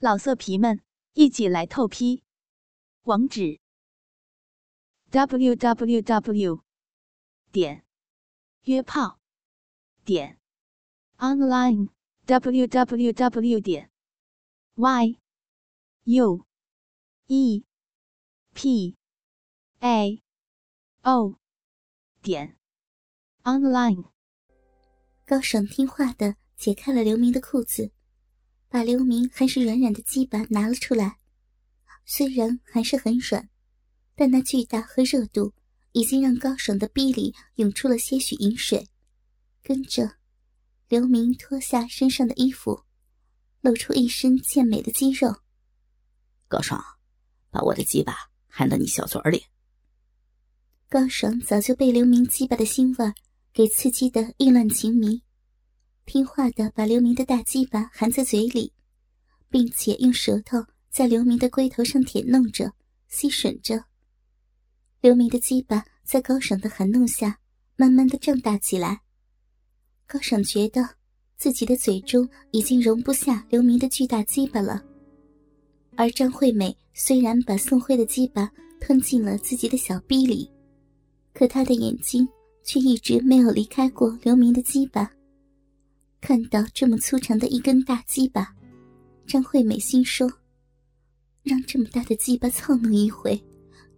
老色皮们，一起来透批！网址：w w w 点约炮点 online w w w 点 y u e p a o 点 online。高爽听话的解开了刘明的裤子。把刘明还是软软的鸡巴拿了出来，虽然还是很软，但那巨大和热度已经让高爽的逼里涌出了些许饮水。跟着，刘明脱下身上的衣服，露出一身健美的肌肉。高爽，把我的鸡巴含到你小嘴里。高爽早就被刘明鸡巴的腥味给刺激的意乱情迷。听话的把刘明的大鸡巴含在嘴里，并且用舌头在刘明的龟头上舔弄着、吸吮着。刘明的鸡巴在高爽的含弄下，慢慢的胀大起来。高爽觉得自己的嘴中已经容不下刘明的巨大鸡巴了，而张惠美虽然把宋慧的鸡巴吞进了自己的小逼里，可她的眼睛却一直没有离开过刘明的鸡巴。看到这么粗长的一根大鸡巴，张惠美心说：“让这么大的鸡巴操弄一回，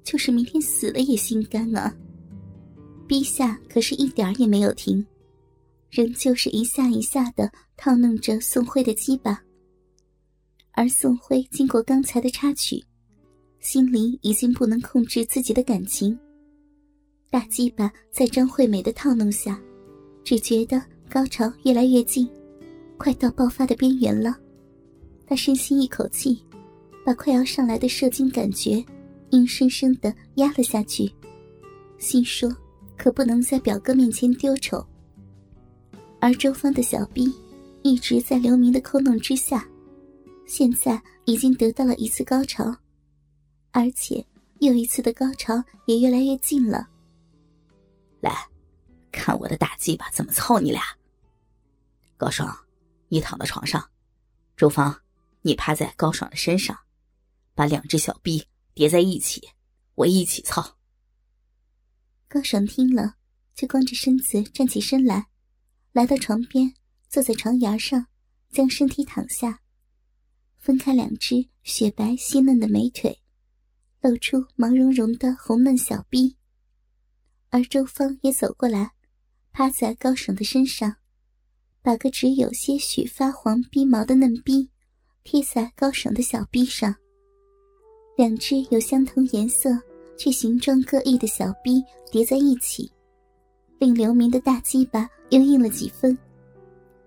就是明天死了也心甘啊。”陛下可是一点也没有停，仍旧是一下一下的套弄着宋辉的鸡巴。而宋辉经过刚才的插曲，心里已经不能控制自己的感情。大鸡巴在张惠美的套弄下，只觉得。高潮越来越近，快到爆发的边缘了。他深吸一口气，把快要上来的射精感觉硬生生的压了下去，心说：可不能在表哥面前丢丑。而周芳的小臂一直在刘明的抠弄之下，现在已经得到了一次高潮，而且又一次的高潮也越来越近了。来，看我的大鸡巴怎么操你俩！高爽，你躺到床上，周芳，你趴在高爽的身上，把两只小臂叠在一起，我一起操。高爽听了，就光着身子站起身来，来到床边，坐在床沿上，将身体躺下，分开两只雪白细嫩的美腿，露出毛茸茸的红嫩小臂。而周芳也走过来，趴在高爽的身上。把个只有些许发黄逼毛的嫩逼贴在高爽的小臂上，两只有相同颜色却形状各异的小逼叠在一起，令刘明的大鸡巴又硬了几分，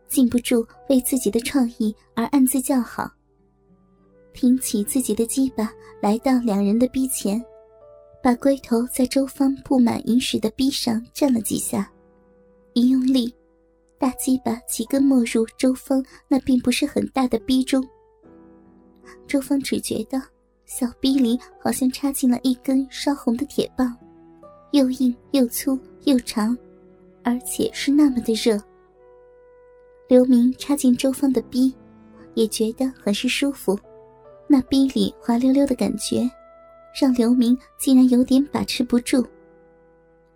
禁不住为自己的创意而暗自叫好。挺起自己的鸡巴，来到两人的逼前，把龟头在周芳布满银石的逼上蘸了几下，一用力。大鸡巴几根没入周芳那并不是很大的逼中，周芳只觉得小逼里好像插进了一根烧红的铁棒，又硬又粗又长，而且是那么的热。刘明插进周芳的逼，也觉得很是舒服，那逼里滑溜溜的感觉，让刘明竟然有点把持不住，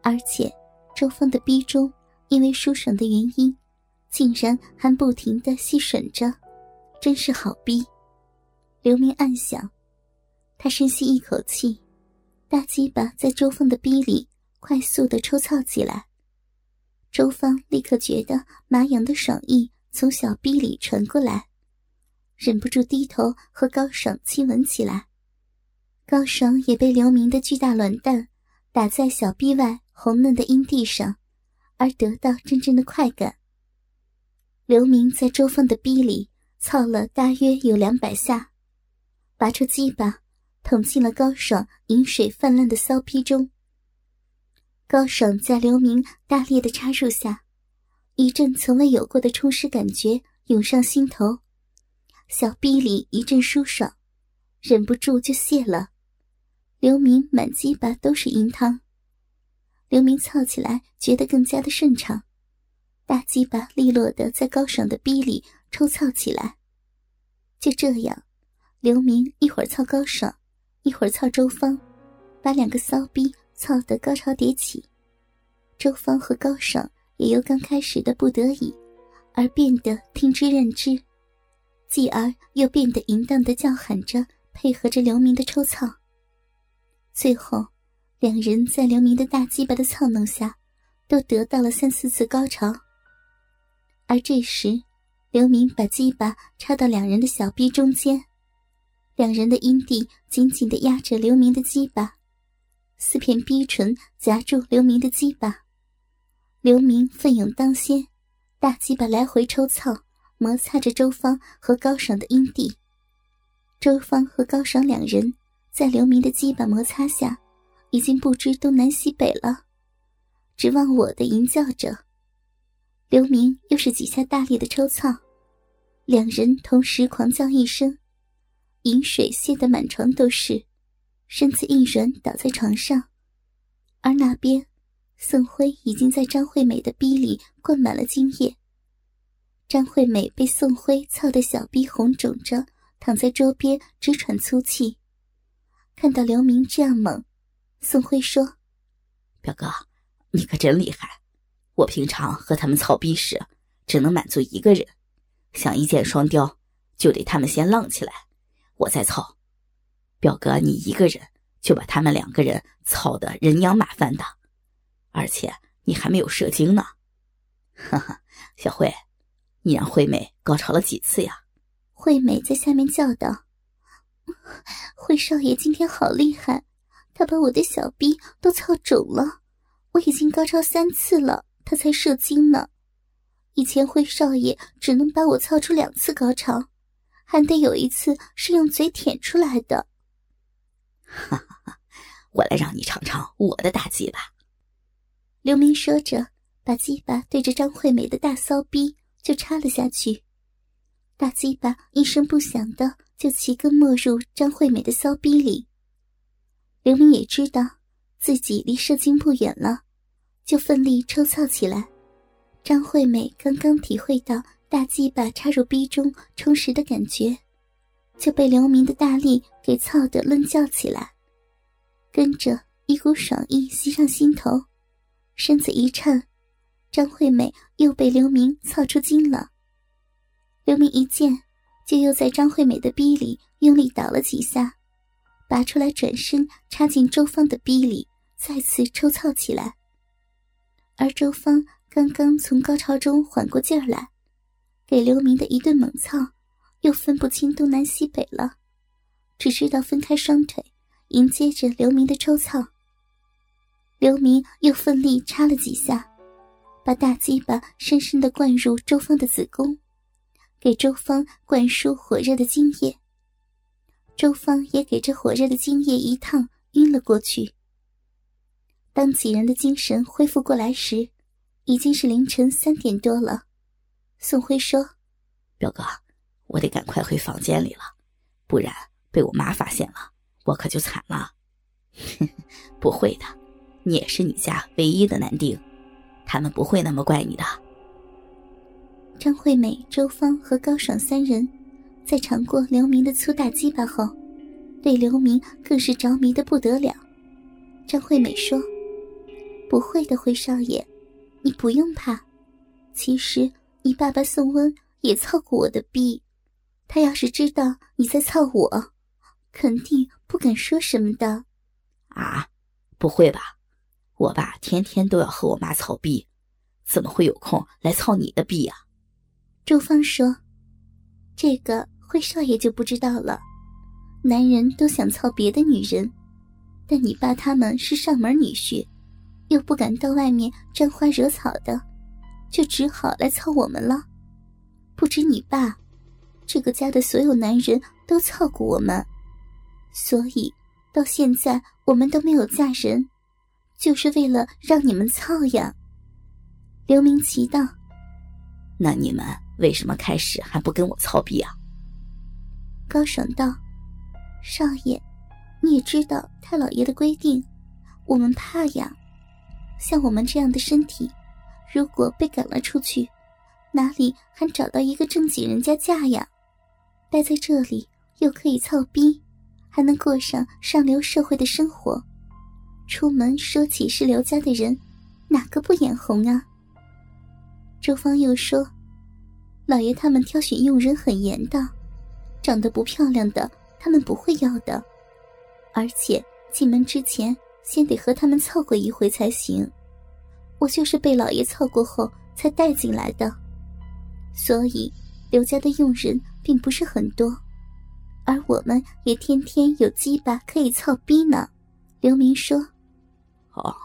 而且周芳的逼中。因为舒爽的原因，竟然还不停的吸吮着，真是好逼。刘明暗想，他深吸一口气，大鸡巴在周芳的逼里快速的抽操起来。周芳立刻觉得麻痒的爽意从小逼里传过来，忍不住低头和高爽亲吻起来。高爽也被刘明的巨大卵蛋打在小逼外红嫩的阴蒂上。而得到真正的快感。刘明在周芳的逼里操了大约有两百下，拔出鸡巴，捅进了高爽饮水泛滥的骚逼中。高爽在刘明大力的插入下，一阵从未有过的充实感觉涌上心头，小逼里一阵舒爽，忍不住就泄了。刘明满鸡巴都是银汤。刘明操起来觉得更加的顺畅，大鸡巴利落的在高爽的逼里抽操起来。就这样，刘明一会儿操高爽，一会儿操周芳，把两个骚逼操得高潮迭起。周芳和高爽也由刚开始的不得已，而变得听之任之，继而又变得淫荡的叫喊着，配合着刘明的抽操。最后，两人在刘明的大鸡巴的操弄下，都得到了三四次高潮。而这时，刘明把鸡巴插到两人的小臂中间，两人的阴蒂紧紧的压着刘明的鸡巴，四片逼唇夹住刘明的鸡巴。刘明奋勇当先，大鸡巴来回抽操，摩擦着周芳和高爽的阴蒂。周芳和高爽两人在刘明的鸡巴摩擦下，已经不知东南西北了，指望我的吟叫着。刘明又是几下大力的抽操，两人同时狂叫一声，饮水泄得满床都是，身子一软倒在床上，而那边。宋辉已经在张惠美的逼里灌满了精液。张惠美被宋辉操得小逼红肿着，躺在桌边直喘粗气。看到刘明这样猛，宋辉说：“表哥，你可真厉害！我平常和他们操逼时，只能满足一个人，想一箭双雕，就得他们先浪起来，我再操。表哥，你一个人就把他们两个人操得人仰马翻的。”而且你还没有射精呢，哈哈，小慧，你让惠美高潮了几次呀？惠美在下面叫道：“ 惠少爷今天好厉害，他把我的小臂都操肿了，我已经高潮三次了，他才射精呢。以前灰少爷只能把我操出两次高潮，还得有一次是用嘴舔出来的。”哈哈哈，我来让你尝尝我的大鸡巴。刘明说着，把鸡巴对着张惠美的大骚逼就插了下去。大鸡巴一声不响的就齐根没入张惠美的骚逼里。刘明也知道自己离射精不远了，就奋力抽操起来。张惠美刚刚体会到大鸡巴插入逼中充实的感觉，就被刘明的大力给操得乱叫起来，跟着一股爽意袭上心头。身子一颤，张惠美又被刘明操出精了。刘明一见，就又在张惠美的逼里用力倒了几下，拔出来，转身插进周芳的逼里，再次抽操起来。而周芳刚刚从高潮中缓过劲儿来，给刘明的一顿猛操，又分不清东南西北了，只知道分开双腿迎接着刘明的抽操。刘明又奋力插了几下，把大鸡巴深深的灌入周芳的子宫，给周芳灌输火热的精液。周芳也给这火热的精液一烫，晕了过去。当几人的精神恢复过来时，已经是凌晨三点多了。宋辉说：“表哥，我得赶快回房间里了，不然被我妈发现了，我可就惨了。” 不会的。你也是你家唯一的男丁，他们不会那么怪你的。张惠美、周芳和高爽三人，在尝过刘明的粗大鸡巴后，对刘明更是着迷的不得了。张惠美说：“不会的，辉少爷，你不用怕。其实你爸爸宋温也操过我的逼，他要是知道你在操我，肯定不敢说什么的。”啊，不会吧？我爸天天都要和我妈操逼，怎么会有空来操你的逼呀？周芳说：“这个灰少爷就不知道了。男人都想操别的女人，但你爸他们是上门女婿，又不敢到外面沾花惹草的，就只好来操我们了。不止你爸，这个家的所有男人都操过我们，所以到现在我们都没有嫁人。”就是为了让你们操呀，刘明奇道。那你们为什么开始还不跟我操逼啊？高爽道：“少爷，你也知道太老爷的规定，我们怕呀。像我们这样的身体，如果被赶了出去，哪里还找到一个正经人家嫁呀？待在这里又可以操逼，还能过上上流社会的生活。出门说起是刘家的人，哪个不眼红啊？周芳又说：“老爷他们挑选佣人很严的，长得不漂亮的他们不会要的，而且进门之前先得和他们凑过一回才行。我就是被老爷凑过后才带进来的，所以刘家的佣人并不是很多，而我们也天天有鸡巴可以操逼呢。”刘明说。哦，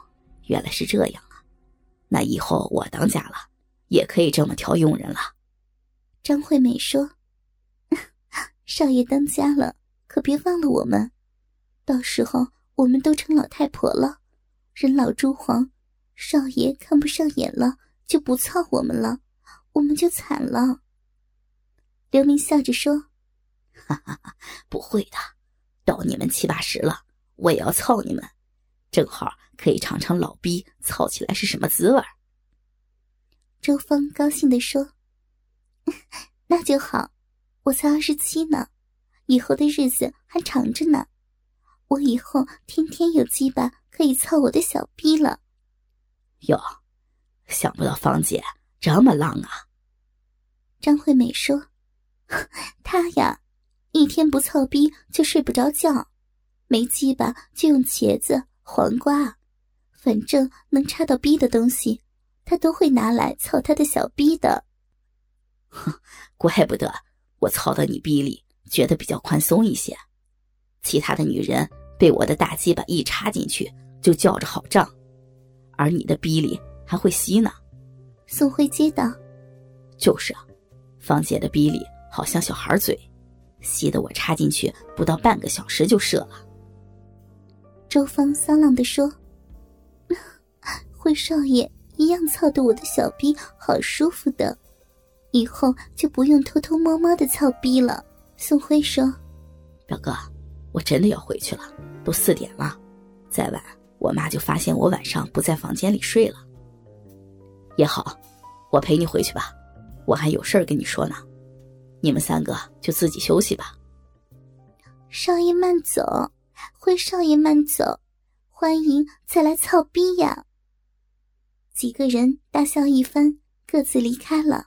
原来是这样啊！那以后我当家了，也可以这么挑佣人了。张惠美说：“少爷当家了，可别忘了我们。到时候我们都成老太婆了，人老珠黄，少爷看不上眼了，就不操我们了，我们就惨了。”刘明笑着说：“哈哈哈，不会的，到你们七八十了，我也要操你们。”正好可以尝尝老逼操起来是什么滋味周峰高兴地说：“那就好，我才二十七呢，以后的日子还长着呢。我以后天天有鸡巴可以操我的小逼了。”哟，想不到芳姐这么浪啊！张惠美说：“她呀，一天不操逼就睡不着觉，没鸡巴就用茄子。”黄瓜，反正能插到逼的东西，她都会拿来操她的小逼的。哼，怪不得我操到你逼里觉得比较宽松一些。其他的女人被我的大鸡巴一插进去就叫着好胀，而你的逼里还会吸呢。宋辉接道：“就是啊，芳姐的逼里好像小孩嘴，吸得我插进去不到半个小时就射了。”周芳骚浪的说：“ 辉少爷一样操的我的小逼，好舒服的，以后就不用偷偷摸摸的操逼了。”宋辉说：“表哥，我真的要回去了，都四点了，再晚我妈就发现我晚上不在房间里睡了。也好，我陪你回去吧，我还有事儿跟你说呢。你们三个就自己休息吧。”少爷慢走。辉少爷慢走，欢迎再来操逼呀！几个人大笑一番，各自离开了。